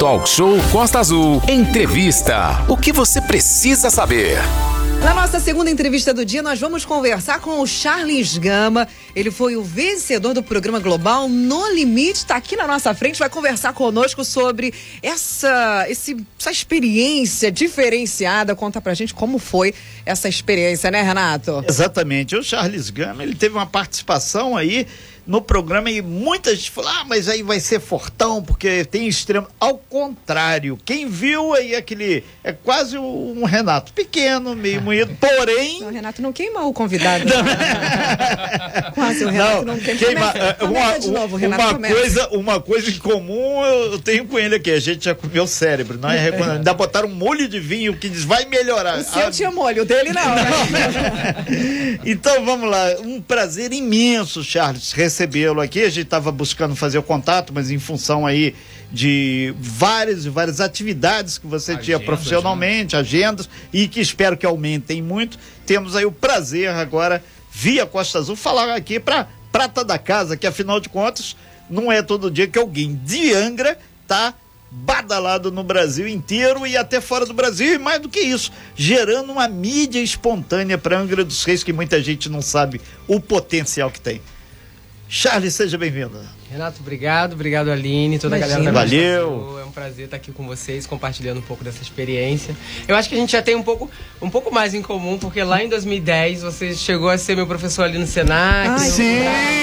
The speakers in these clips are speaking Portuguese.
Talk Show Costa Azul. Entrevista. O que você precisa saber? Na nossa segunda entrevista do dia, nós vamos conversar com o Charles Gama. Ele foi o vencedor do programa Global No Limite, está aqui na nossa frente, vai conversar conosco sobre essa, esse, essa experiência diferenciada. Conta pra gente como foi essa experiência, né, Renato? Exatamente. O Charles Gama, ele teve uma participação aí no programa e muita gente falou: ah, mas aí vai ser fortão, porque tem extremo. Ao contrário, quem viu aí aquele. É quase um Renato pequeno, meio moído, porém. O Renato não queima o convidado. Não. quase, o Renato não, não queima. queima começa, começa uma, de novo, Renato uma coisa, uma coisa em comum eu tenho com ele aqui: a gente já comeu cérebro, não é? Ainda botaram um molho de vinho que diz vai melhorar. O seu ah, tinha molho, o dele não, né? então vamos lá, um prazer imenso, Charles, recebê-lo aqui. A gente estava buscando fazer o contato, mas em função aí de várias e várias atividades que você agendas, tinha profissionalmente, né? agendas, e que espero que aumentem muito. Temos aí o prazer agora, via Costa Azul, falar aqui para prata da casa, que afinal de contas, não é todo dia que alguém de Angra tá badalado no Brasil inteiro e até fora do Brasil, e mais do que isso, gerando uma mídia espontânea para Angra dos Reis que muita gente não sabe o potencial que tem. Charles, seja bem-vindo. Renato, obrigado, obrigado Aline, toda Imagina. a galera da Valeu. É um prazer estar aqui com vocês, compartilhando um pouco dessa experiência. Eu acho que a gente já tem um pouco, um pouco mais em comum, porque lá em 2010 você chegou a ser meu professor ali no Senac. Ai, sim,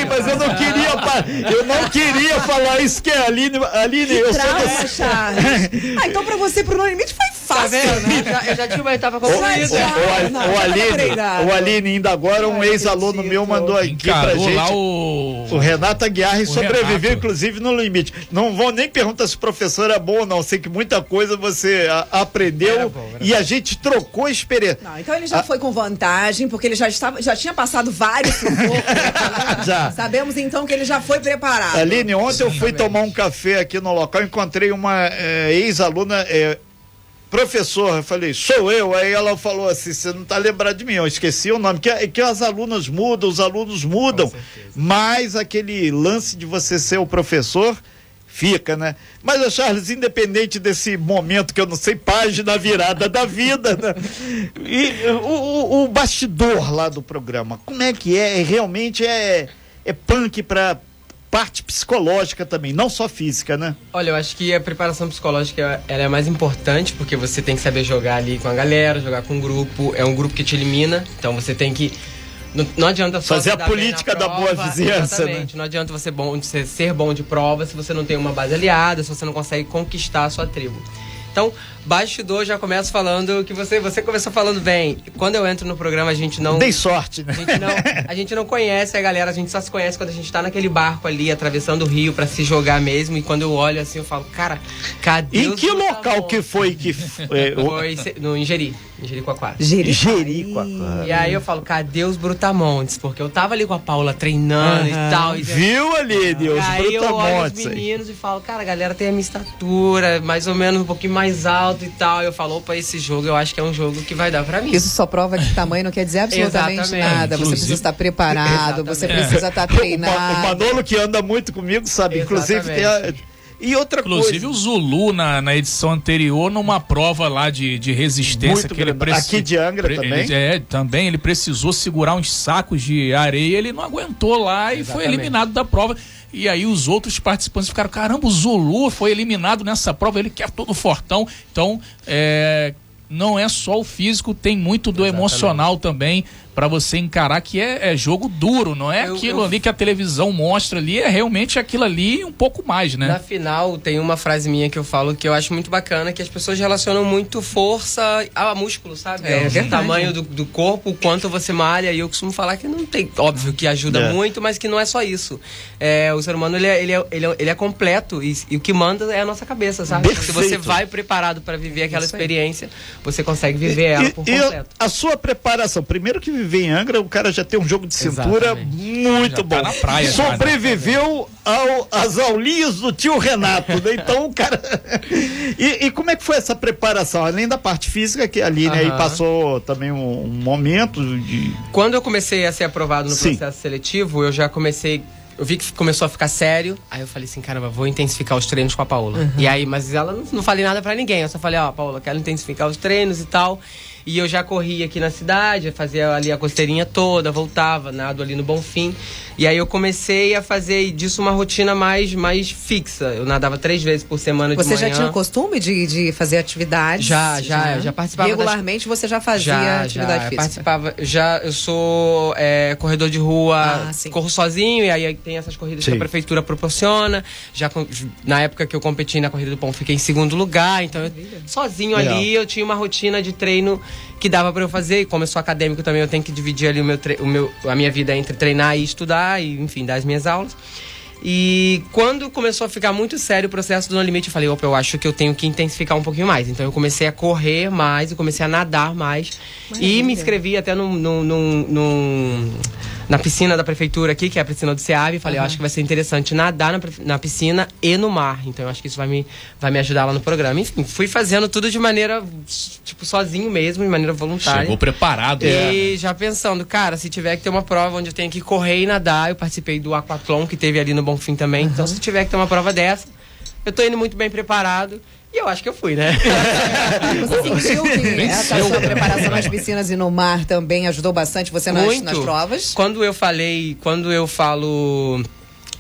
mas eu não queria, eu não queria falar isso que é Aline, Aline, eu Trauma, sou Ah, então pra você pro No Limite foi fácil, tá vendo, né? Já, eu já tinha uma etapa concluída. O, o, Aline, o Aline, ainda agora um ex-aluno meu mandou aqui pra gente. Lá o... o Renato Aguiar sobreviveu, inclusive, no limite. Não vou nem perguntar se o professor é bom ou não. Sei que muita coisa você a, aprendeu bom, e a gente trocou experiência. Não, então ele já a... foi com vantagem, porque ele já, estava, já tinha passado vários já. Sabemos então que ele já foi preparado. Aline, ontem Sim, eu fui tomar um café aqui no local, encontrei uma é, ex-aluna. É, professor, eu falei, sou eu. Aí ela falou assim: você não está lembrado de mim, eu esqueci o nome. Que, que as alunas mudam, os alunos mudam, mas aquele lance de você ser o professor fica, né? Mas, Charles, independente desse momento que eu não sei, página virada da vida, né? E o, o, o bastidor lá do programa, como é que é? Realmente é, é punk para parte psicológica também, não só física, né? Olha, eu acho que a preparação psicológica ela é mais importante porque você tem que saber jogar ali com a galera, jogar com um grupo. É um grupo que te elimina, então você tem que não, não adianta só fazer a política da boa vizinhança, né? exatamente. Não adianta você bom, ser bom de prova se você não tem uma base aliada, se você não consegue conquistar a sua tribo. Então, bastidor, já começo falando que você, você começou falando bem. Quando eu entro no programa, a gente não. Dei sorte, né? A gente não, a gente não conhece a galera, a gente só se conhece quando a gente tá naquele barco ali, atravessando o rio para se jogar mesmo. E quando eu olho assim, eu falo, cara, cadê Em que local que foi que. É, foi no Ingeri. Em Jericoacoara. Jericoacoara. E aí eu falo, cadê os Brutamontes? Porque eu tava ali com a Paula treinando uhum. e tal. E Viu ali, Deus, os aí eu olho os meninos aí. e falo, cara, a galera tem a minha estatura, mais ou menos um pouquinho mais alto e tal. Eu falo, opa, esse jogo eu acho que é um jogo que vai dar pra mim. Isso só prova que tamanho não quer dizer absolutamente nada. Inclusive, você precisa estar preparado, exatamente. você precisa estar treinado. O Manolo que anda muito comigo, sabe? Exatamente. Inclusive tem a e outra Inclusive coisa. o Zulu na, na edição anterior, numa prova lá de, de resistência Muito que ele precisou. Aqui de Angra também? Ele, é, também. Ele precisou segurar uns sacos de areia, ele não aguentou lá e Exatamente. foi eliminado da prova. E aí os outros participantes ficaram, caramba, o Zulu foi eliminado nessa prova, ele quer todo fortão. Então, é, não é só o físico, tem muito do Exatamente. emocional também para você encarar que é, é, jogo duro, não é eu, aquilo eu... ali que a televisão mostra ali, é realmente aquilo ali um pouco mais, né? Na final, tem uma frase minha que eu falo que eu acho muito bacana, que as pessoas relacionam muito força a músculo, sabe? É, é o tamanho do, do, corpo, o quanto você malha, e eu costumo falar que não tem, óbvio que ajuda é. muito, mas que não é só isso. É, o ser humano, ele é, ele é, ele é, ele é completo, e, e, o que manda é a nossa cabeça, sabe? Perfeito. Se você vai preparado para viver aquela experiência, você consegue viver ela por completo. a sua preparação, primeiro que viver em Angra, o cara já tem um jogo de cintura Exatamente. muito já bom. Tá praia, Sobreviveu ao, às aulinhas do tio Renato, né? Então o cara. e, e, como é que foi essa preparação? Além da parte física, que a Aline aí passou também um, um, momento de. Quando eu comecei a ser aprovado no Sim. processo seletivo, eu já comecei eu vi que começou a ficar sério. Aí eu falei assim, caramba, vou intensificar os treinos com a Paola. Uhum. E aí, mas ela não, não falei nada para ninguém. Eu só falei, ó, oh, Paola, quero intensificar os treinos e tal. E eu já corria aqui na cidade, fazia ali a costeirinha toda, voltava, nado ali no Bonfim. E aí eu comecei a fazer disso uma rotina mais, mais fixa. Eu nadava três vezes por semana você de manhã. Você já tinha costume de, de fazer atividades? Já, já, já, já participava. Regularmente das... você já fazia já, atividade já, física? participava. Já, eu sou é, corredor de rua, ah, corro sozinho, e aí tem essas corridas sim. que a prefeitura proporciona. Já na época que eu competi na corrida do pão, fiquei em segundo lugar. Então, eu, sozinho Legal. ali, eu tinha uma rotina de treino que dava para eu fazer. E como eu sou acadêmico também, eu tenho que dividir ali o meu, o meu, a minha vida entre treinar e estudar, e enfim, dar as minhas aulas. E quando começou a ficar muito sério o processo do No Limite, eu falei, opa, eu acho que eu tenho que intensificar um pouquinho mais. Então eu comecei a correr mais, eu comecei a nadar mais. Maravilha. E me inscrevi até num, num, num, num na piscina da prefeitura aqui, que é a piscina do SEAB. Falei, uhum. eu acho que vai ser interessante nadar na, na, piscina e no mar. Então eu acho que isso vai me, vai me ajudar lá no programa. Enfim, fui fazendo tudo de maneira, tipo, sozinho mesmo, de maneira voluntária. Chegou preparado. E é. já pensando, cara, se tiver que ter uma prova onde eu tenho que correr e nadar, eu participei do aquatlon que teve ali no Bonfim também. Uhum. Então se tiver que ter uma prova dessa, eu tô indo muito bem preparado. E eu acho que eu fui, né? Você sentiu que essa sua preparação nas piscinas e no mar também ajudou bastante você nas, nas provas? Quando eu falei, quando eu falo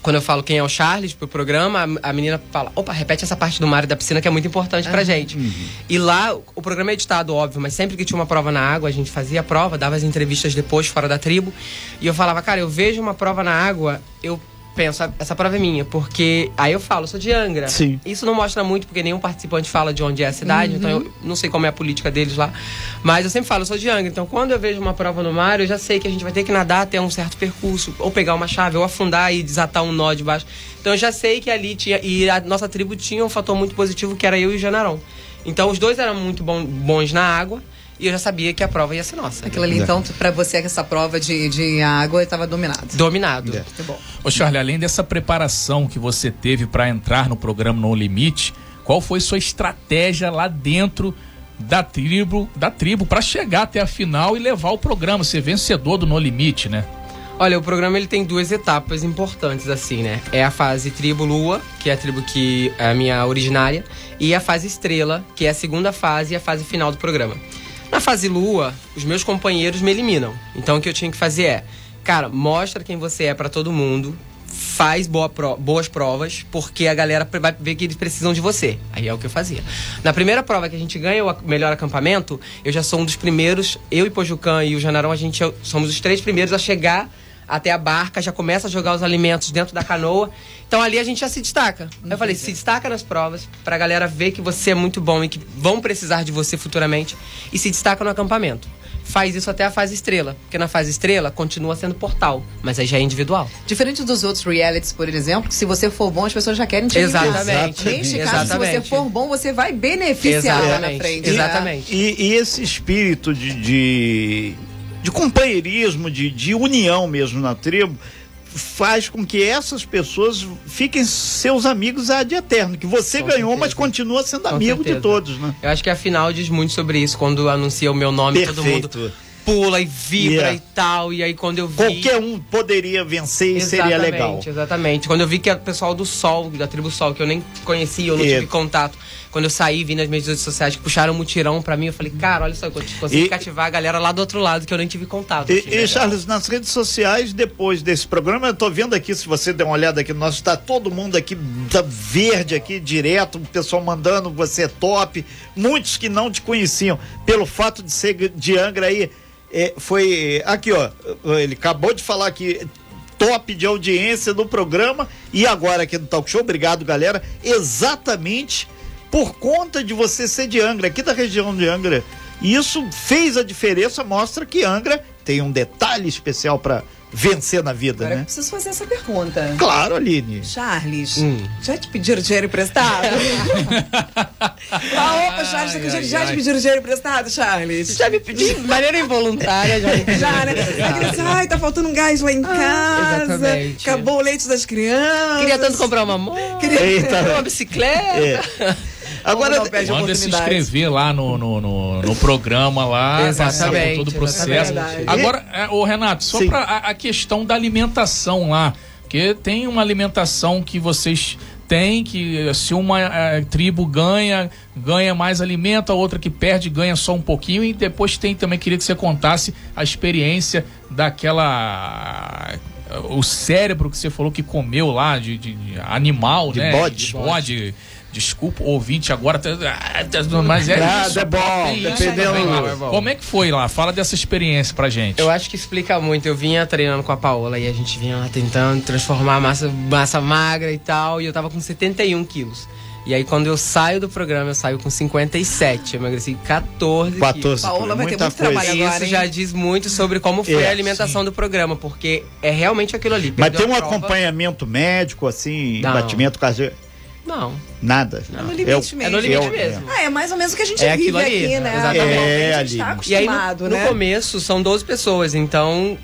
quando eu falo quem é o Charles pro programa, a, menina fala: opa, repete essa parte do mar e da piscina que é muito importante pra gente. Uhum. E lá, o programa é editado, óbvio, mas sempre que tinha uma prova na água, a gente fazia a prova, dava as entrevistas depois, fora da tribo. E eu falava: cara, eu vejo uma prova na água, eu penso, essa prova é minha, porque aí eu falo, eu sou de Angra. Sim. Isso não mostra muito, porque nenhum participante fala de onde é a cidade, uhum. então eu não sei como é a política deles lá. Mas eu sempre falo, eu sou de Angra. Então quando eu vejo uma prova no mar, eu já sei que a gente vai ter que nadar até um certo percurso, ou pegar uma chave, ou afundar e desatar um nó de baixo. Então eu já sei que ali tinha. E a nossa tribo tinha um fator muito positivo que era eu e o Janarão. Então os dois eram muito bom, bons na água. E eu já sabia que a prova ia ser nossa. Aquilo ali, então, para você, essa prova de, de água estava dominado. Dominado. É. Muito bom. Ô, Charlie, além dessa preparação que você teve para entrar no programa No Limite, qual foi sua estratégia lá dentro da tribo, da tribo para chegar até a final e levar o programa, ser vencedor do No Limite, né? Olha, o programa ele tem duas etapas importantes assim, né? É a fase tribo lua, que é a tribo que é a minha originária, e a fase estrela, que é a segunda fase e a fase final do programa. Na fase lua, os meus companheiros me eliminam. Então o que eu tinha que fazer é, cara, mostra quem você é para todo mundo, faz boa pro, boas provas, porque a galera vai ver que eles precisam de você. Aí é o que eu fazia. Na primeira prova que a gente ganha o melhor acampamento, eu já sou um dos primeiros, eu e Pojucan e o Janarão, a gente é somos os três primeiros a chegar até a barca, já começa a jogar os alimentos dentro da canoa. Então ali a gente já se destaca. Eu falei, se destaca nas provas, pra galera ver que você é muito bom e que vão precisar de você futuramente. E se destaca no acampamento. Faz isso até a fase estrela. Porque na fase estrela continua sendo portal, mas aí já é individual. Diferente dos outros realities, por exemplo, que se você for bom, as pessoas já querem te Exatamente. Neste caso, se você for bom, você vai beneficiar Exatamente. lá na frente. Exatamente. E, e, esse espírito de, de de companheirismo, de, de união mesmo na tribo, faz com que essas pessoas fiquem seus amigos ad eterno. Que você com ganhou, certeza. mas continua sendo com amigo certeza. de todos, né? Eu acho que a final diz muito sobre isso. Quando anuncia o meu nome, Perfeito. todo mundo pula e vibra yeah. e tal. E aí quando eu vi. Qualquer um poderia vencer e seria legal. Exatamente. Quando eu vi que o pessoal do Sol, da tribo Sol, que eu nem conhecia, eu não yeah. tive contato. Quando eu saí, vi nas mídias sociais que puxaram um mutirão pra mim, eu falei, cara, olha só, eu consegui e, cativar a galera lá do outro lado que eu nem tive contato. E, e Charles, nas redes sociais, depois desse programa, eu tô vendo aqui, se você der uma olhada aqui no nosso, tá todo mundo aqui, tá verde aqui, direto, o pessoal mandando, você é top. Muitos que não te conheciam, pelo fato de ser de Angra aí é, foi aqui, ó. Ele acabou de falar que top de audiência do programa e agora aqui no Talk Show. Obrigado, galera. Exatamente por conta de você ser de Angra, aqui da região de Angra. Isso fez a diferença, mostra que Angra tem um detalhe especial para vencer na vida, Agora né? Eu preciso fazer essa pergunta. Claro, Aline. Charles, hum. já te pediram dinheiro emprestado? ah, opa, Charles, ai, ai, já ai. te pediram dinheiro emprestado, Charles? Já me pedi de maneira involuntária, já. já, né? Assim, ai, tá faltando um gás lá em ah, casa. Exatamente. Acabou o leite das crianças. Queria tanto comprar uma moto. Queria Eita. uma bicicleta. É. Agora, manda se inscrever lá no, no, no, no programa lá, passar por todo o processo. Agora, é, o Renato, só para a, a, questão da alimentação lá. Porque tem uma alimentação que vocês têm, que se uma é, tribo ganha, ganha mais alimento, a outra que perde ganha só um pouquinho. E depois tem também, queria que você contasse a experiência daquela o cérebro que você falou que comeu lá de, de, de animal, de né? Bode. De bode. Desculpa, ouvinte, agora. tá- ah, Mas é Nada, isso. é bom, dependendo-. É bom. Como é que foi lá? Fala dessa experiência pra gente. Eu acho que explica muito. Eu vinha treinando com a Paola e a gente vinha lá tentando transformar a massa, massa magra e tal. E eu tava com 71 quilos. E aí, quando eu saio do programa, eu saio com 57. Eu emagreci 14 quilos. 14 Paola vai ter muito trabalho E agora, isso hein? já diz muito sobre como foi É, a alimentação do programa, porque é realmente aquilo ali. Mas tem um prova- acompanhamento médico, assim, Não. batimento cardíaco? Não. Nada. É no limite É no mesmo. limite Eu- mesmo. Ah, é mais ou menos o que a gente É vive ali, aqui, né? exatamente. É, a gente tá ali. E aí, acostumado, no, né? no começo, são 12 pessoas, então.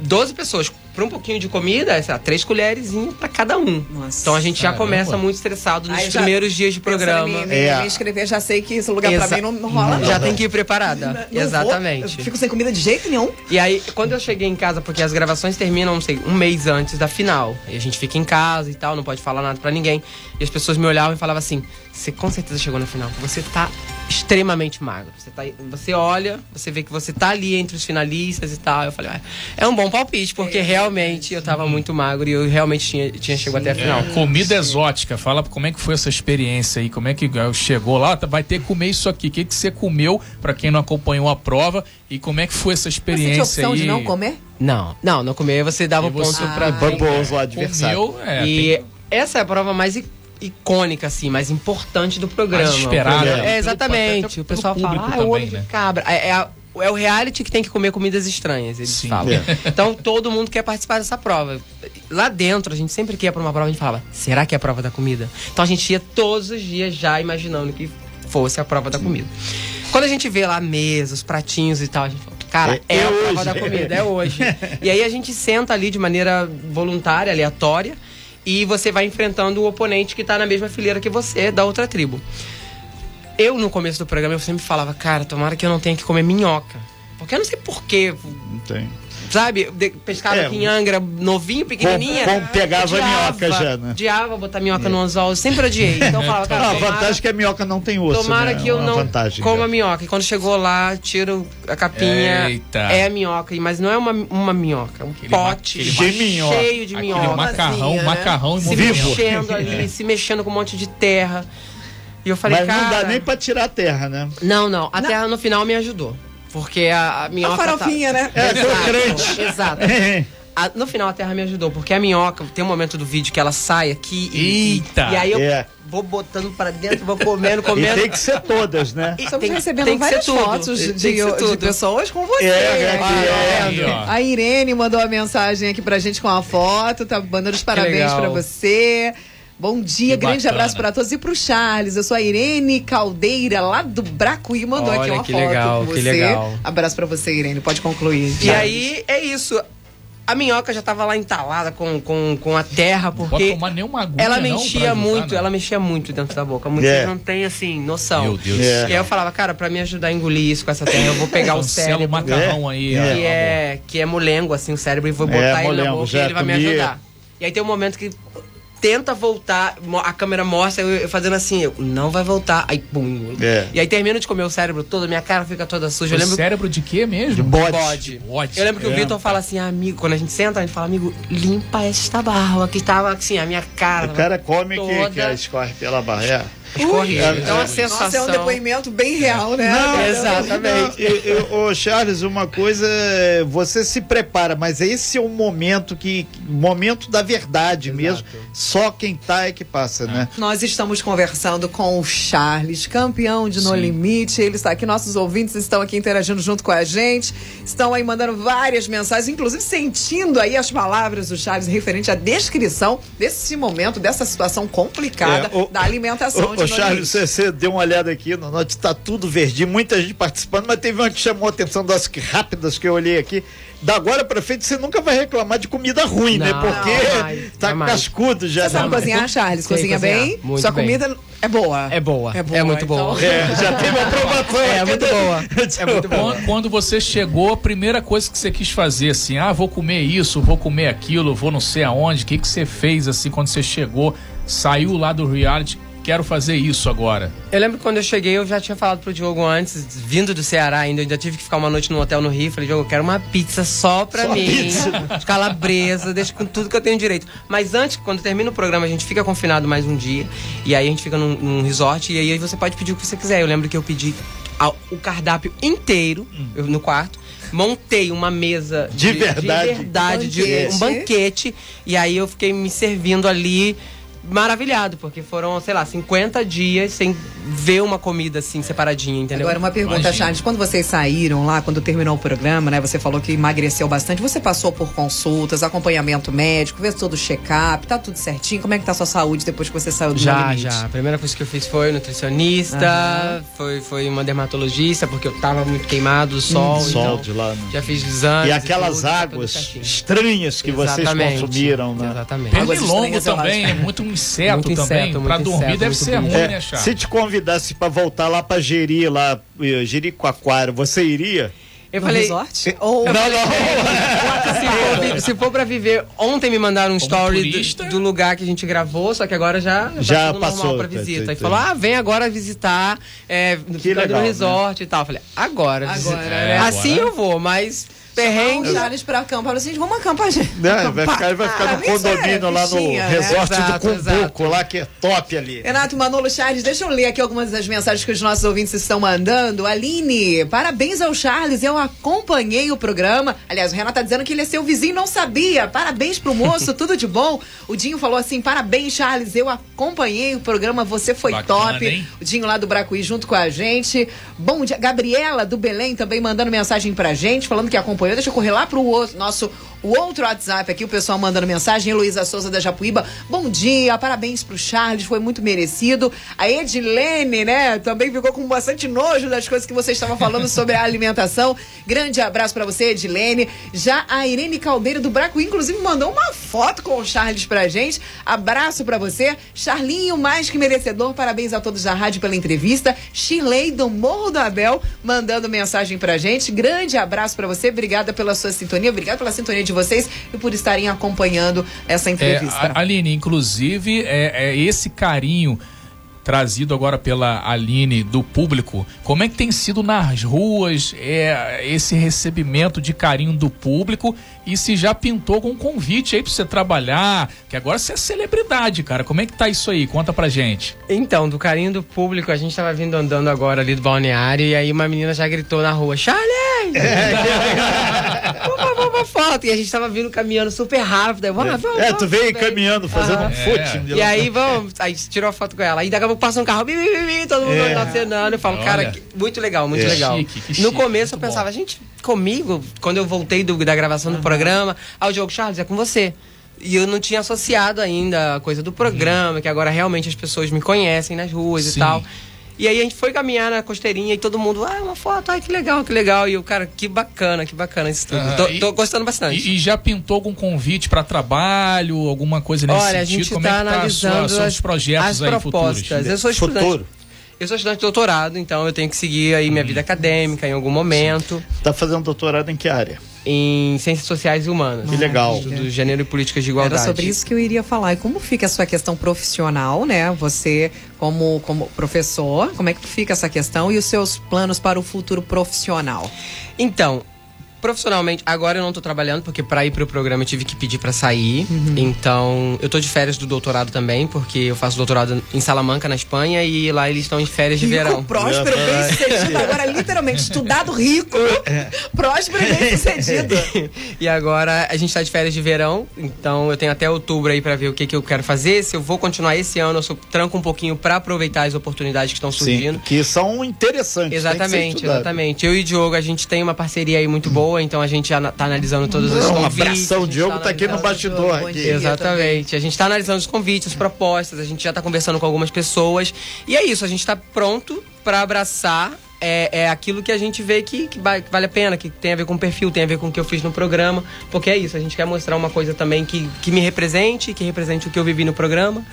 12 pessoas. Pra um pouquinho de comida, é, sei lá, três colheres pra cada um. Nossa. Então a gente já Caramba. começa muito estressado nos primeiros dias de programa. Me, me, É. me inscrever, já sei que esse lugar Exa- pra mim não, não rola, não. Já tem que ir preparada. Não vou, Exatamente. eu fico sem comida de jeito nenhum. E aí, quando eu cheguei em casa, porque as gravações terminam, não sei, um mês antes da final. E a gente fica em casa e tal, não pode falar nada pra ninguém. E as pessoas me olhavam e falavam assim: você com certeza chegou na final. Você tá extremamente magro. Você, tá, você olha, você vê que você tá ali entre os finalistas e tal. Eu falei, ah, é um bom palpite, porque realmente eu tava muito magro e eu realmente tinha, tinha chegado até a final. É, comida exótica, fala como é que foi essa experiência aí, como é que chegou lá, vai ter que comer isso aqui, o que, que você comeu pra quem não acompanhou a prova e como é que foi essa Você experiência tinha opção aí? de não comer? Não, não, não comer, você dava E o você- ponto pra Ah, quem- Propôs o adversário. Comeu, é, e tem- essa é a prova mais icônica, assim, mais importante do programa. Mais esperada, É, né? É, exatamente. O pessoal fala, ah, é o olho de cabra. É, é a- é o reality que tem que comer comidas estranhas, eles Sim. falam. É. Então todo mundo quer participar dessa prova. Lá dentro, a gente sempre que ia pra uma prova, a gente falava, será que é a prova da comida? Então a gente ia todos os dias já imaginando que fosse a prova da comida. Quando a gente vê lá a mesa, os pratinhos e tal, a gente fala, cara, É- é, é a prova hoje. da comida, é hoje. e aí a gente senta ali de maneira voluntária, aleatória, e você vai enfrentando o oponente que tá na mesma fileira que você, da outra tribo. Eu, no começo do programa, eu sempre falava, cara, tomara que eu não tenha que comer minhoca. Porque eu não sei porquê, Não tem. Sabe? De, pescava É, aqui em Angra, novinho, pequenininha. como pegava odiava, minhoca já, né? Odiava botar minhoca no anzol, eu sempre odiei. Então eu falava, cara, Não, a vantagem é que a minhoca não tem osso, Tomara né? que eu Uma não vantagem, coma né? minhoca. E quando chegou lá, tiro a capinha. Eita. É a minhoca. Mas não é uma, uma minhoca, é um Aquele ma- pote aquele de minhoca. cheio de Aquele minhoca. macarrão, né? macarrão Se movimento. mexendo ali, se mexendo com um monte de terra. E eu falei, Mas cara. não dá nem pra tirar a terra, né? Não, não. A terra no final me ajudou. Porque a, a minhoca. A farofinha, tá... né? É, crocante. Exato. A- no final a terra me ajudou, porque a minhoca, tem um momento do vídeo que ela sai aqui e. Eita! E aí eu É. vou botando pra dentro, vou comendo, E comendo. tem que ser todas, né? E Estamos tem- recebendo tem várias tudo. fotos de, de pessoas com você. É, aqui, é. Aí, ó. A Irene mandou uma mensagem aqui pra gente com a foto, tá mandando os parabéns pra você. Bom dia, Que grande bacana. abraço pra todos e pro Charles. Eu sou a Irene Caldeira, lá do Bracuí, mandou Olha, aqui uma que foto legal, com que você. legal. Abraço pra você, Irene. Pode concluir. E aí é isso. A minhoca já tava lá entalada com, com, com a terra, Não pode porque tomar nenhuma agulha, ela não, mexia ajudar, muito, não. ela mexia muito dentro da boca. Muitos É. não têm, assim, noção. Meu Deus. É. E aí eu falava, cara, pra me ajudar a engolir isso com essa terra, eu vou pegar o Cancela o cérebro. macarrão aí. É. ó, que é, que é molengo, assim, o cérebro, e vou É, botar ele na molengo, boca e ele vai me ajudar. E aí tem um momento que tenta voltar, a câmera mostra eu, eu fazendo assim, eu, não vai voltar. Aí, pum. É. E aí termino de comer o cérebro todo, minha cara fica toda suja. Eu O lembro cérebro de quê mesmo? De bode. bode. Bode. Eu lembro que o É. Vitor fala assim, amigo, quando a gente senta, a gente fala, amigo, limpa esta barba, que tava assim, a minha cara. O cara come que, toda que escorre pela barreira. Então a é. sensação. Nossa, é um depoimento bem real, né? Exatamente. Eu- eu- Ô, Charles, uma coisa, é, você se prepara, mas esse é o momento que. momento da verdade mesmo. Só quem tá é que passa, né? Nós estamos conversando com o Charles, campeão de No Sim. Limite. Ele está aqui, nossos ouvintes estão aqui interagindo junto com a gente, estão aí mandando várias mensagens, inclusive sentindo aí as palavras do Charles referente à descrição desse momento, dessa situação complicada É, o- da alimentação de ô, Charles, você, você, deu uma olhada aqui no note, tá tudo verdinho, muita gente participando, mas teve uma que chamou a atenção das rápidas que eu olhei aqui. Da agora pra frente você nunca vai reclamar de comida ruim, né? Não, Porque jamais, tá jamais. cascudo já. Você sabe né? cozinhar, Charles? Sei Cozinha cozinhar, bem? muito Sua bem. comida é boa. É boa. É boa, É muito então. boa. É, já teve aprovação. É aqui, muito né? boa. É muito boa. Quando, quando você chegou, a primeira coisa que você quis fazer, assim, ah, vou comer isso, vou comer aquilo, vou não sei aonde, o que, que você fez, assim, quando você chegou, saiu lá do reality, quero fazer isso agora. Eu lembro que quando eu cheguei, eu já tinha falado pro Diogo antes, vindo do Ceará ainda, eu ainda tive que ficar uma noite num hotel no Rio. Falei, Diogo, eu quero uma pizza só pra Só mim. pizza. De calabresa, deixa com tudo que eu tenho direito. Mas antes, quando termina o programa, a gente fica confinado mais um dia. E aí a gente fica num, num resort e aí você pode pedir o que você quiser. Eu lembro que eu pedi a- o cardápio inteiro eu- no quarto. Montei uma mesa De verdade. de, verdade, de Banquete. um banquete. E aí eu fiquei me servindo ali maravilhado, porque foram, sei lá, 50 dias sem ver uma comida assim separadinha, entendeu? Agora, uma pergunta, Imagina. Charles. Quando vocês saíram lá, quando terminou o programa, né? Você falou que emagreceu bastante. Você passou por consultas, acompanhamento médico, fez todo o check-up, tá tudo certinho? Como é que tá a sua saúde depois que você saiu do Já, Limite? já. A primeira coisa que eu fiz foi nutricionista, foi, foi uma dermatologista, porque eu tava muito queimado do sol. Sol então de lá. né? Já fiz exames. E aquelas tudo, tá tudo águas certinho. estranhas que vocês Exatamente, consumiram, né? Exatamente. Águas Pernilongo também, é muito inseto Muito inseto, também. muito pra dormir inseto, deve ser bicho. ruim, É, né, Charles? se te convidasse pra voltar lá pra Jeri, lá, eh, Jericoacoara, você iria? Eu No falei. resort? Ou... Não, não. Se for, se for pra viver, ontem me mandaram um Como story do, do lugar que a gente gravou, só que agora já, Já tá tudo passou, normal pra tá, visita. tá, E falou, ah, vem agora visitar, é, ficando legal, no né? resort e tal. Eu falei, agora. Agora, visita. né? Assim Agora. eu vou, mas Chamar perrengue. o Charles pra acampar. Vocês vamos acampar, gente. Né, vai ficar, vai ficar Ah, no é condomínio lá no fichinha, né? resort Exato, do Cumbuco, lá que é top ali. Renato Manolo Charles, deixa eu ler aqui algumas das mensagens que os nossos ouvintes estão mandando. Aline, parabéns ao Charles, eu acompanhei o programa. Aliás, o Renato tá dizendo que ele é seu vizinho e não sabia. Parabéns pro moço, tudo de bom. O Dinho falou assim: parabéns, Charles, eu acompanhei o programa, você foi Bacana, top. hein? O Dinho lá do Bracuí junto com a gente. Bom dia. Gabriela do Belém também mandando mensagem pra gente, falando que acompanhou. Deixa eu correr lá pro outro- nosso o outro WhatsApp aqui, o pessoal mandando mensagem. Heloísa Souza da Japuíba. Bom dia, parabéns pro Charles, foi muito merecido. A Edilene, né, também ficou com bastante nojo das coisas que você estava falando sobre a alimentação. Grande abraço pra você, Edilene. Já a Irene Caldeira do Bracuí, inclusive, mandou uma foto com o Charles pra gente. Abraço pra você. Charlinho, mais que merecedor. Parabéns a todos da rádio pela entrevista. Shirley do Morro do Abel mandando mensagem pra gente. Grande abraço pra você. Obrigada pela sua sintonia. Obrigada pela sintonia de vocês e por estarem acompanhando essa É, entrevista. a- Aline, inclusive, é, é esse carinho trazido agora pela Aline do público, como é que tem sido nas ruas é, esse recebimento de carinho do público e se já pintou com um convite aí pra você trabalhar, que agora você é celebridade, cara. Como é que tá isso aí? Conta pra gente. Então, do carinho do público, a gente tava vindo andando agora ali do balneário e aí uma menina já gritou na rua, Charlie! vamos, vamos, vamos, foto! E a gente tava vindo caminhando super rápido. aí, Vamos, vamos, É, vamos, tu veio caminhando, fazendo um footing. de E lá. aí, vamos, aí tirou a foto com ela. Aí daqui a pouco passa um carro, bi, bi, bi, bi, todo mundo É. acenando. Eu falo, cara, Olha. que- muito legal, muito É. legal. Chique, que no chique, começo eu pensava, bom. gente, comigo, quando eu voltei do- da gravação do programa, ao Diogo Charles, é com você. E eu não tinha associado ainda a coisa do programa, que agora realmente as pessoas me conhecem nas ruas Sim. e tal. E aí a gente foi caminhar na costeirinha e todo mundo, ah, uma foto, ai que legal, que legal. E eu, cara, que bacana, que bacana isso tudo. Ah, tô, e- tô gostando bastante. E, e já pintou algum convite pra trabalho, alguma coisa nesse Olha, a sentido? gente Como está é que tá a sua, analisando seus as, projetos as aí propostas. futuros? Eu sou estudante. Futuro. Eu sou estudante de doutorado, então eu tenho que seguir aí minha vida acadêmica em algum momento Tá fazendo doutorado em que área? Em ciências sociais e humanas. Que legal. Estudo gênero e políticas de igualdade. Era sobre isso que eu iria falar. E como fica a sua questão profissional, né? Você, como, como professor, como é que fica essa questão e os seus planos para o futuro profissional? Então, profissionalmente, agora eu não tô trabalhando, porque para ir pro programa eu tive que pedir para sair. Uhum. Então, eu tô de férias do doutorado também, porque eu faço doutorado em Salamanca, na Espanha, e lá eles estão em férias de verão. Rico, próspero, bem sucedido. Agora, literalmente, estudado rico, próspero e bem sucedido. e agora a gente tá de férias de verão, então eu tenho até outubro aí pra ver o que, que eu quero fazer. Se eu vou continuar esse ano, eu só tranco um pouquinho pra aproveitar as oportunidades que estão surgindo. Sim, que são interessantes. Exatamente, exatamente. Eu e o Diogo, a gente tem uma parceria aí muito boa. Boa, então a gente já tá analisando todos os Um convites. abração, a o gente Diogo tá aqui no bastidor. Aqui. Exatamente. A gente está analisando os convites, as propostas, a gente já está conversando com algumas pessoas. E é isso, a gente está pronto para abraçar é, é aquilo que a gente vê que, que vai- que vale a pena, que tem a ver com o perfil, tem a ver com o que eu fiz no programa. Porque é isso, a gente quer mostrar uma coisa também que, que me represente, que represente o que eu vivi no programa.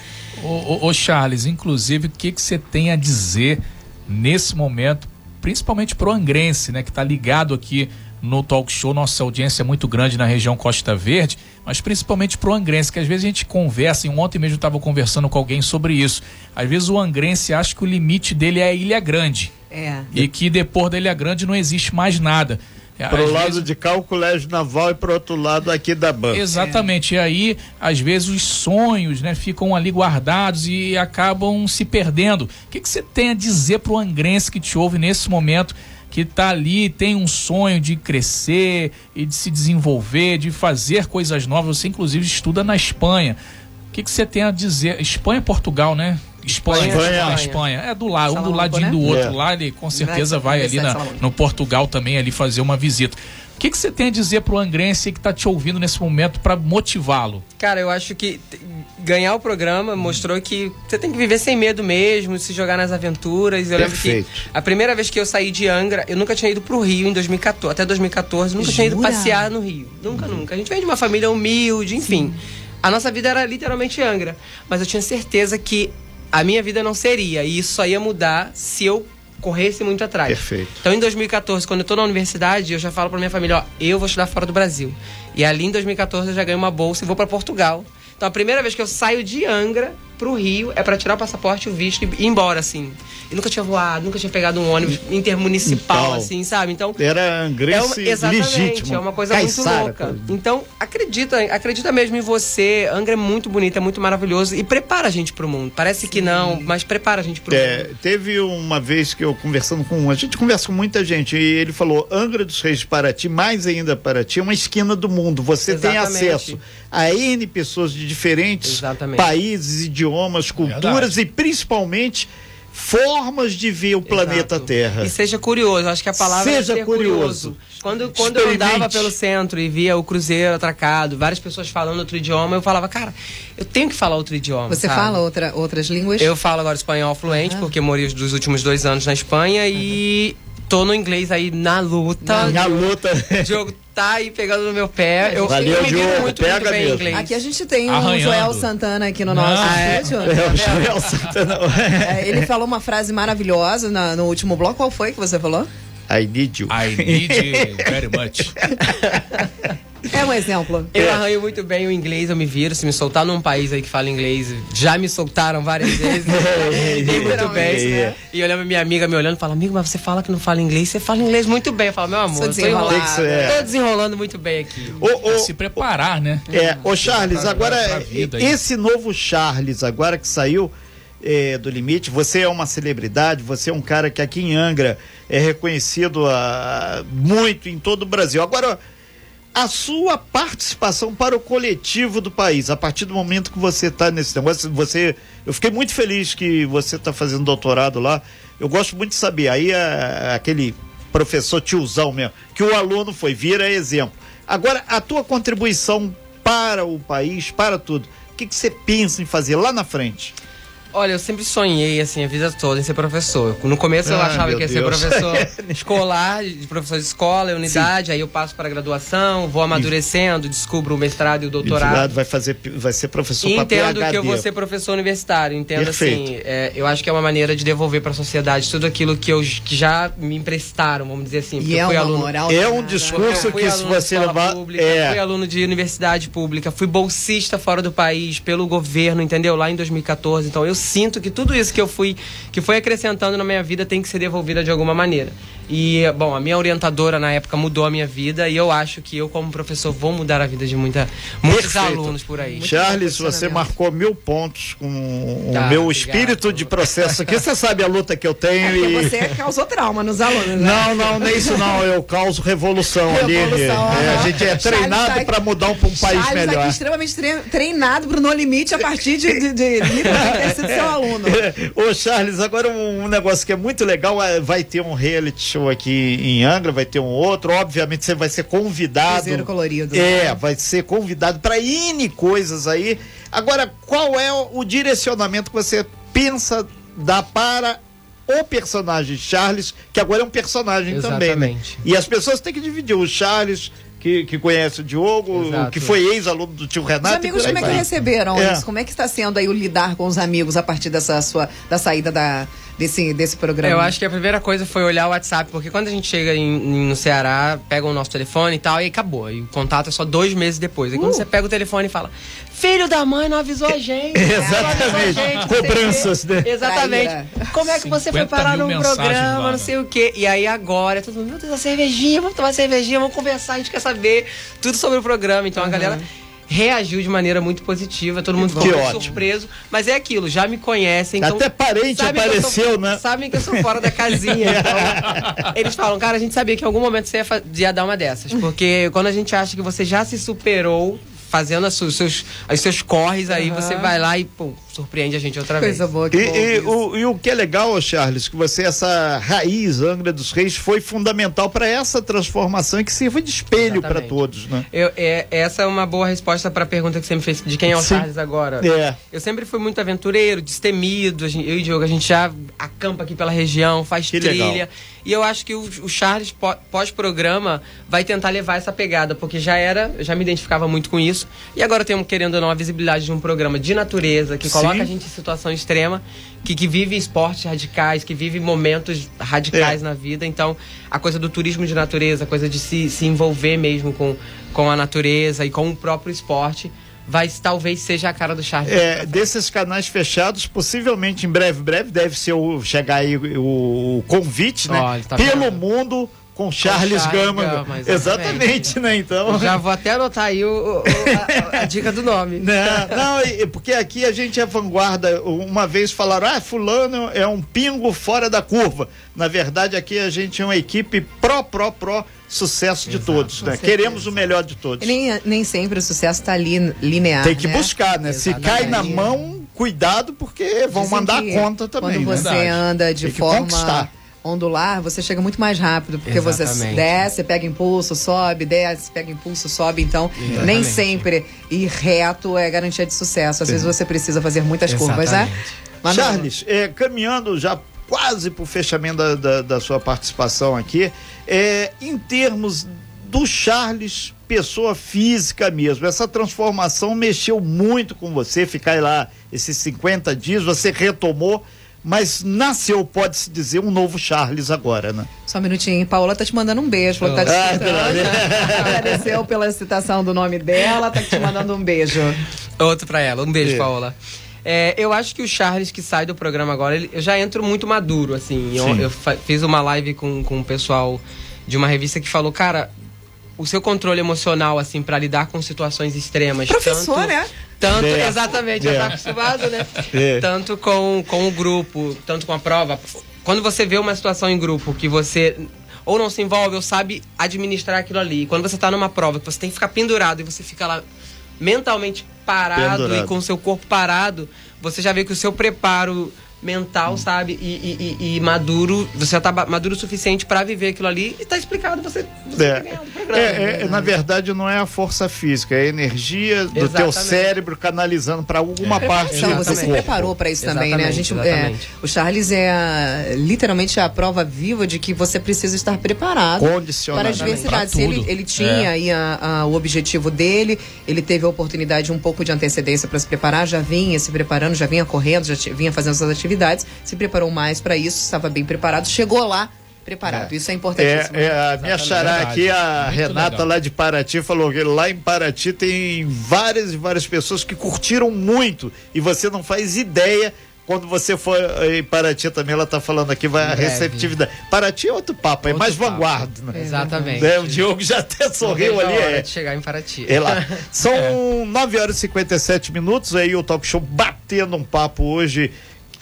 Ô, ô, ô, Charles, inclusive, o que, que você tem a dizer nesse momento, principalmente pro Angrense, né, que está ligado aqui no talk show, nossa audiência é muito grande na região Costa Verde, mas principalmente pro Angrense, que às vezes a gente conversa, e ontem mesmo eu estava conversando com alguém sobre isso. Às vezes o Angrense acha que o limite dele é a Ilha Grande É. e que depois da Ilha Grande não existe mais nada. É, Pro às lado vezes- de cá, o colégio naval e pro outro lado aqui da banca. Exatamente. E aí, às vezes, os sonhos né, ficam ali guardados e acabam se perdendo. O que, que você tem a dizer pro Angrense que te ouve nesse momento, que tá ali, tem um sonho de crescer e de se desenvolver, de fazer coisas novas? Você, inclusive, estuda na Espanha. O que, que você tem a dizer? Espanha e Portugal, né? Espanha, Espanha. Espanha. É do lado, um do ladinho né? do outro. É. Lá ele com certeza Vai, ali na, no Portugal também ali fazer uma visita. O que, que você tem a dizer pro Angrense que tá te ouvindo nesse momento para motivá-lo? Cara, eu acho que ganhar o programa mostrou que você tem que viver sem medo mesmo, se jogar nas aventuras. Eu Perfeito. lembro que a primeira vez que eu saí de Angra, eu nunca tinha ido pro Rio em 2014. Até 2014, nunca tinha ido Jura? passear no Rio. Nunca, nunca. A gente vem de uma família humilde, enfim. A nossa vida era literalmente Angra. Mas eu tinha certeza que a minha vida não seria. E isso só ia mudar se eu corresse muito atrás. Perfeito. Então, em 2014, quando eu tô na universidade, eu já falo pra minha família, ó, eu vou estudar fora do Brasil. E ali em 2014 eu já ganhei uma bolsa e vou pra Portugal. Então, a primeira vez que eu saio de Angra pro Rio é pra tirar o passaporte, o visto e ir embora, assim. E nunca tinha voado, nunca tinha pegado um ônibus intermunicipal, Então, assim, sabe? Então, Era é Angrense exatamente, legítimo. é uma coisa muito Caiçara, louca. cara. Então, acredita, acredita mesmo em você. Angra é muito bonito, é muito maravilhoso e prepara a gente pro mundo. Parece que não, mas prepara a gente pro É, mundo. teve uma vez que eu conversando com a gente conversa com muita gente e ele falou Angra dos Reis para ti, mais ainda para ti, é uma esquina do mundo. Você tem Exatamente. acesso a N pessoas de diferentes Exatamente. países, idiomas, culturas e principalmente formas de ver o planeta Exato. Terra. E seja curioso, acho que a palavra Seja é ser curioso. Quando, quando eu andava pelo centro e via o cruzeiro atracado, várias pessoas falando outro idioma, eu falava, cara, eu tenho que falar outro idioma. Você sabe? fala outra, outras línguas? Eu falo agora espanhol fluente, Ah. porque morei os dos últimos dois anos na Espanha e tô no inglês aí na luta. Na luta. O Diogo tá aí pegando no meu pé. Eu, Valeu, eu me Diogo, muito, pega muito bem em mesmo. inglês. Aqui a gente tem um Arranhando. Joel Santana aqui no nosso Ah, é? estúdio. É, o Joel Santana. É, ele falou uma frase maravilhosa na- no último bloco. Qual foi que você falou? I need you. I need you very much. É um exemplo. Eu arranho muito bem o inglês, eu me viro. Se me soltar num país aí que fala inglês, já me soltaram várias vezes. eu me muito bem. Literalmente, E eu lembro minha amiga me olhando e fala: Amigo, mas você fala que não fala inglês, você fala inglês muito bem. Eu falo: Meu amor, tô enrolando. É. Tô desenrolando muito bem aqui. Ô, ô, se preparar, né? É, ô Charles, agora esse novo Charles agora que saiu é, do limite, você é uma celebridade, você é um cara que aqui em Angra é reconhecido ah, muito em todo o Brasil. Agora, a sua participação para o coletivo do país, a partir do momento que você está nesse negócio, você, eu fiquei muito feliz que você está fazendo doutorado lá. Eu gosto muito de saber. Aí é aquele professor tiozão mesmo, que o aluno foi, vira exemplo. Agora, a tua contribuição para o país, para tudo, o que, que você pensa em fazer lá na frente? Olha, eu sempre sonhei, assim, a vida toda em ser professor. No começo eu Ai, achava que ia ser Deus. professor escolar, de professor de escola, e unidade, aí eu passo para a graduação, vou amadurecendo, descubro o mestrado e o doutorado. Doutorado vai fazer, vai ser professor para Entendo PhD. que eu vou ser professor universitário. Entendo Perfeito. assim. é, eu acho que é uma maneira de devolver para a sociedade tudo aquilo que, eu, que já me emprestaram, vamos dizer assim. porque E é eu fui uma aluno. moral. É um discurso que se você levar. pública, é, fui aluno de universidade pública, fui bolsista fora do país pelo governo, entendeu? Lá em 2014. Então eu sinto que tudo isso que eu fui, que foi acrescentando na minha vida tem que ser devolvida de alguma maneira. E, bom, a minha orientadora na época mudou a minha vida e eu acho que eu, como professor, vou mudar a vida de muita, muitos Perfeito. alunos por aí. Charles, você marcou mil pontos com o Tá, meu obrigado. espírito de processo aqui. Você sabe a luta que eu tenho Porque e. você causou trauma nos alunos, né? Não, não, não é isso não. Eu causo revolução, ali. Revolução, É, a gente é Charles treinado tá- para mudar um, um país Charles melhor. aqui extremamente tre- treinado pro No Limite a partir de, de, de ter sido seu aluno. Ô, Charles, agora um, um, negócio que é muito legal, é, vai ter um reality show aqui em Angra, vai ter um outro, obviamente você vai ser convidado. Cruzeiro colorido. É, né? vai ser convidado para N coisas aí. Agora, qual é o direcionamento que você pensa dar para o personagem Charles, que agora é um personagem Exatamente. também, né? E as pessoas têm que dividir o Charles que, que conhece o Diogo, Exato. que foi ex-aluno do tio Renato. Os amigos como é que receberam é. isso? Como é que está sendo aí o lidar com os amigos a partir dessa sua da saída da, desse, desse programa? Eu acho que a primeira coisa foi olhar o WhatsApp, porque quando a gente chega em, no Ceará, pega o nosso telefone e tal, e acabou. E o contato é só dois meses depois. Aí quando uh. você pega o telefone e fala, filho da mãe não avisou a gente. Exatamente. A gente, Cobranças, né? Exatamente. Como é que você foi parar num programa, não sei o quê. E aí agora, todo mundo, meu Deus, a cervejinha, vamos tomar cervejinha, vamos conversar, a gente quer saber tudo sobre o programa. Então uhum. a galera reagiu de maneira muito positiva, todo mundo ficou muito surpreso. Mas é aquilo, já me conhecem. Então, Até parente apareceu, sou, né? Sabem que eu sou fora da casinha. Então, eles falam, cara, a gente sabia que em algum momento você ia, ia dar uma dessas. Porque quando a gente acha que você já se superou, fazendo os seus, os seus corres, aí uhum. você vai lá e pô, surpreende a gente outra vez. Coisa boa, que e, e, o, e o que é legal, Charles, que você, essa raiz Angra dos Reis, foi fundamental para essa transformação e que sirva de espelho para todos, né? Eu, é, essa é uma boa resposta para a pergunta que você me fez de quem é o Sim. Charles agora. É. Eu sempre fui muito aventureiro, destemido. Eu e o Diogo, a gente já acampa aqui pela região, faz que trilha. Legal. E eu acho que o, o Charles, pós-programa, vai tentar levar essa pegada, porque já era, já me identificava muito com isso. E agora temos, querendo ou não, a visibilidade de um programa de natureza, que Sim. Coloca a gente em situação extrema, que, que vive esportes radicais, que vive momentos radicais é. na vida. Então, a coisa do turismo de natureza, a coisa de se, se envolver mesmo com, com a natureza e com o próprio esporte vai talvez seja a cara do Charles. É, desses canais fechados, possivelmente em breve, breve deve ser o chegar aí o, o convite, né? Oh, tá Pelo mundo com Charles, Charles Gama. Gama exatamente. exatamente, né? Então. Já vou até anotar aí o, o a, a, dica do nome. Não, não, porque aqui a gente é vanguarda. Uma vez falaram, ah, fulano é um pingo fora da curva. Na verdade, aqui a gente é uma equipe pró, pró, pró sucesso de Exato, todos, né? Queremos o melhor de todos. Nem, nem sempre o sucesso está li, linear. Tem que né? buscar, né? Exatamente. Se cai na mão, cuidado, porque vão Dizem mandar conta também. Quando você verdade. anda de forma. Ondular, você chega muito mais rápido, porque Exatamente. você desce, pega impulso, sobe, desce, pega impulso, sobe. Então, Exatamente. nem sempre ir reto é garantia de sucesso. Às vezes você precisa fazer muitas Exatamente. curvas, né? Mas Charles, é, caminhando já quase para o fechamento da, da, da, sua participação aqui, é, em termos do Charles, pessoa física mesmo, essa transformação mexeu muito com você, ficar lá esses 50 dias, você retomou mas nasceu, pode-se dizer, um novo Charles agora, né? Só um minutinho, Paola tá te mandando um beijo, falou que tá te ah, Agradeceu pela citação do nome dela, tá te mandando um beijo. Outro pra ela, um beijo, é. Paola. É, eu acho que o Charles que sai do programa agora, ele, eu já entro muito maduro, assim. Eu, eu, fiz uma live com, com o pessoal de uma revista que falou, cara, o seu controle emocional, assim, para lidar com situações extremas. Professor, tanto, né? Tanto, é. exatamente, é. já tá acostumado, né? É. Tanto com, com o grupo, tanto com a prova. Quando você vê uma situação em grupo que você ou não se envolve ou sabe administrar aquilo ali. Quando você tá numa prova que você tem que ficar pendurado e você fica lá mentalmente parado pendurado. e com o seu corpo parado, você já vê que o seu preparo mental, sabe? E, e, e, maduro, você já tá maduro o suficiente para viver aquilo ali e tá explicado você, você é. programa, é, é, na verdade não é a força física, é a energia do Exatamente. teu cérebro canalizando para alguma é. parte Não, você se preparou para isso também, né? A gente, é, o Charles é a, literalmente a prova viva de que você precisa estar preparado para as diversidades. Ele, ele tinha é. aí a, a, o objetivo dele, ele teve a oportunidade um pouco de antecedência para se preparar, já vinha se preparando, já vinha correndo, já vinha fazendo suas atividades atividades, se preparou mais para isso, estava bem preparado, chegou lá preparado. É. Isso é importantíssimo. É, é a minha xará aqui, a Muito Renata legal. lá de Paraty, falou que lá em Paraty tem várias e várias pessoas que curtiram muito e você não faz ideia quando você for em Paraty também, ela está falando aqui, vai a receptividade. Paraty é outro papo, é outro é mais papo. vanguarda. Né? Exatamente. É, o Diogo já até sorriu ali. É de chegar em Paraty. É lá. São é. 9 horas e 57 minutos, aí o Talk Show batendo um papo hoje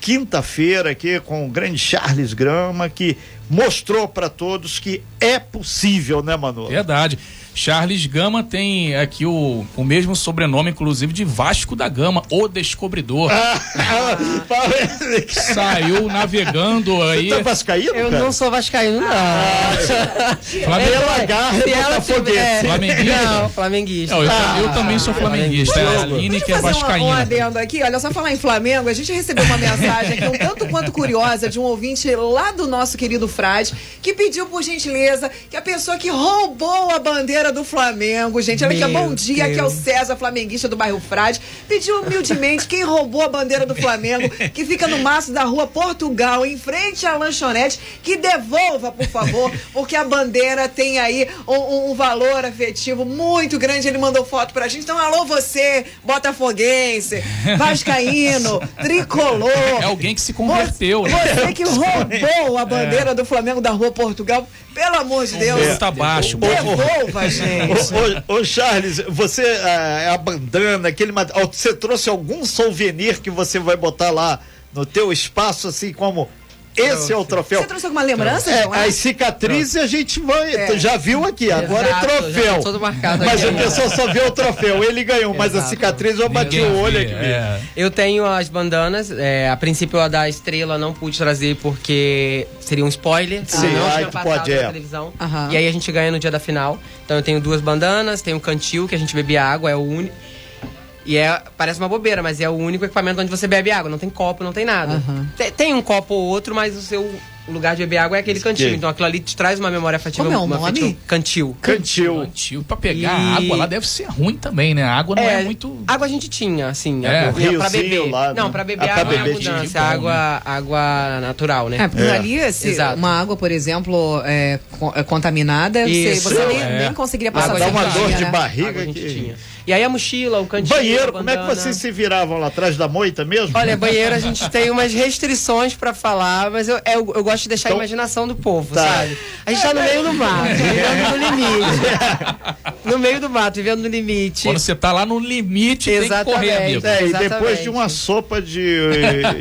quinta-feira aqui com o grande Charles Grama, que mostrou para todos que é possível, né, Manu? Verdade. Charles Gama tem aqui o, o mesmo sobrenome, inclusive, de Vasco da Gama, o descobridor. Ah, Saiu navegando aí. Você tá vascaíno, Eu cara? não sou vascaíno, não. Ah, Flamenguista. garra é Flamenguista? Não, flamenguista. Não, eu, ah, eu, também sou flamenguista. É a Aline que é vascaína. Um adendo aqui, olha, só falar em Flamengo, a gente recebeu uma mensagem aqui um tanto quanto curiosa de um ouvinte lá do nosso querido Frade, que pediu por gentileza que a pessoa que roubou a bandeira do Flamengo, gente. Olha que bom dia, Deus. que é o César, flamenguista do bairro Frade. Pediu humildemente quem roubou a bandeira do Flamengo, que fica no maço da rua Portugal, em frente à lanchonete, que devolva, por favor, porque a bandeira tem aí um, um valor afetivo muito grande. Ele mandou foto pra gente. Então, alô, você, botafoguense, vascaíno, tricolor. É alguém que se converteu, você, né? Você que roubou a bandeira é. do Flamengo da rua Portugal. Pelo amor de Deus. Tá baixo. Devolva, gente. Ô, ô, Charles, você é a bandana, aquele você trouxe algum souvenir que você vai botar lá no teu espaço, assim como esse é o troféu. Você trouxe alguma lembrança, é, João? As cicatrizes a gente vai, é. já viu aqui, agora é troféu. Todo marcado mas aqui, a pessoa só vê o troféu, ele ganhou, mas a cicatriz eu bati Ninguém o olho aqui. É. Eu tenho as bandanas, é, a princípio a da estrela não pude trazer porque seria um spoiler. Sim, não aí pode, é. televisão. E aí a gente ganha no dia da final. Então eu tenho duas bandanas, tenho um cantil que a gente bebe água, é o único e é, parece uma bobeira, mas é o único equipamento onde você bebe água. Não tem copo, não tem nada. Uhum. Tem, tem, um copo ou outro, mas o seu lugar de beber água é aquele cantil. Então aquilo ali te traz uma memória afetiva. Como é o nome? Afetiva, cantil. Cantil. Cantil. Pra pegar e... água lá deve ser ruim também, né? A água não é, é muito. Água a gente tinha, assim. É. Água, pra beber. Lá, né? Não, pra beber ah, água é abundância. Água, né? água natural, né? É, porque é. ali, se uma água, por exemplo, é, é contaminada, Isso. você, nem, é. nem conseguiria passar Dá uma dor de né? barriga que... tinha. E aí a mochila, o cantinho. Banheiro, como é que vocês se viravam lá atrás da moita mesmo? Olha, banheiro a gente tem umas restrições pra falar, mas eu, eu, eu gosto de deixar então, a imaginação do povo, tá. sabe? A gente tá no meio do mato, vivendo no limite. no meio do mato, vivendo no limite. Quando você tá lá no limite, Exatamente. tem que correr, amigo. É, e depois de uma sopa de,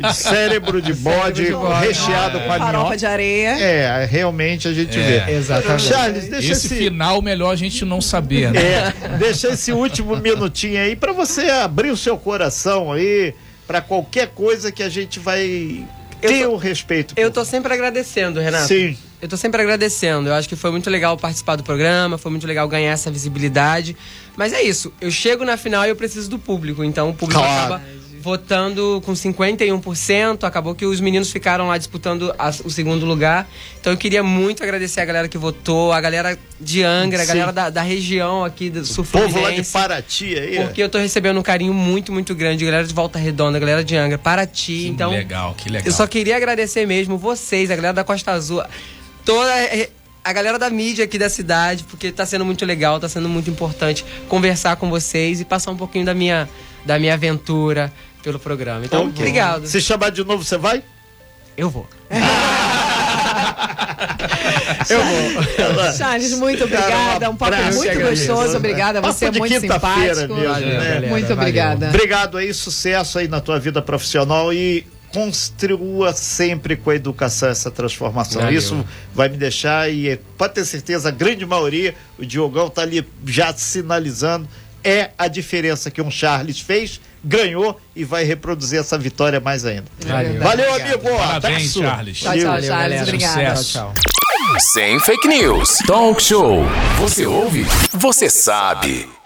de cérebro de bode, cérebro de bode recheado é. com a Farofa de areia. É, realmente a gente é. vê. Exatamente. Charles, deixa esse, esse final melhor a gente não saber, né? É, deixa esse último minutinho aí para você abrir o seu coração aí para qualquer coisa que a gente vai ter o respeito. Eu tô sempre agradecendo, Renato. Sim. Eu tô sempre agradecendo. Eu acho que foi muito legal participar do programa, foi muito legal ganhar essa visibilidade. Mas é isso, eu chego na final e eu preciso do público. Então o público claro. acaba votando com 51%. Acabou que os meninos ficaram lá disputando a, o segundo lugar. Então eu queria muito agradecer a galera que votou, a galera de Angra, Sim. a galera da, da, região aqui do Sul Povo lá de Paraty aí. É. Porque eu tô recebendo um carinho muito, muito grande. Galera de Volta Redonda, galera de Angra, Paraty. Que então, legal, que legal. Eu só queria agradecer mesmo vocês, a galera da Costa Azul, toda a galera da mídia aqui da cidade, porque tá sendo muito legal, tá sendo muito importante conversar com vocês e passar um pouquinho da minha, da minha aventura, pelo programa. Então, okay. obrigado. Se chamar de novo, você vai? Eu vou. Eu vou. Charles, muito obrigada. Um papo muito gostoso. Obrigada. Você é muito simpático. Mesmo, né? Muito obrigada. Obrigado aí, sucesso aí na tua vida profissional e construa sempre com a educação essa transformação. Valeu. Isso vai me deixar e pode ter certeza, a grande maioria, o Diogão está ali já sinalizando, é a diferença que um Charles fez ganhou e vai reproduzir essa vitória mais ainda. Valeu, Valeu amigo. Parabéns, Charles. Tchau, tchau, Charles. Obrigado. Tchau, tchau. Sem fake news. Talk show. Você ouve? Você sabe.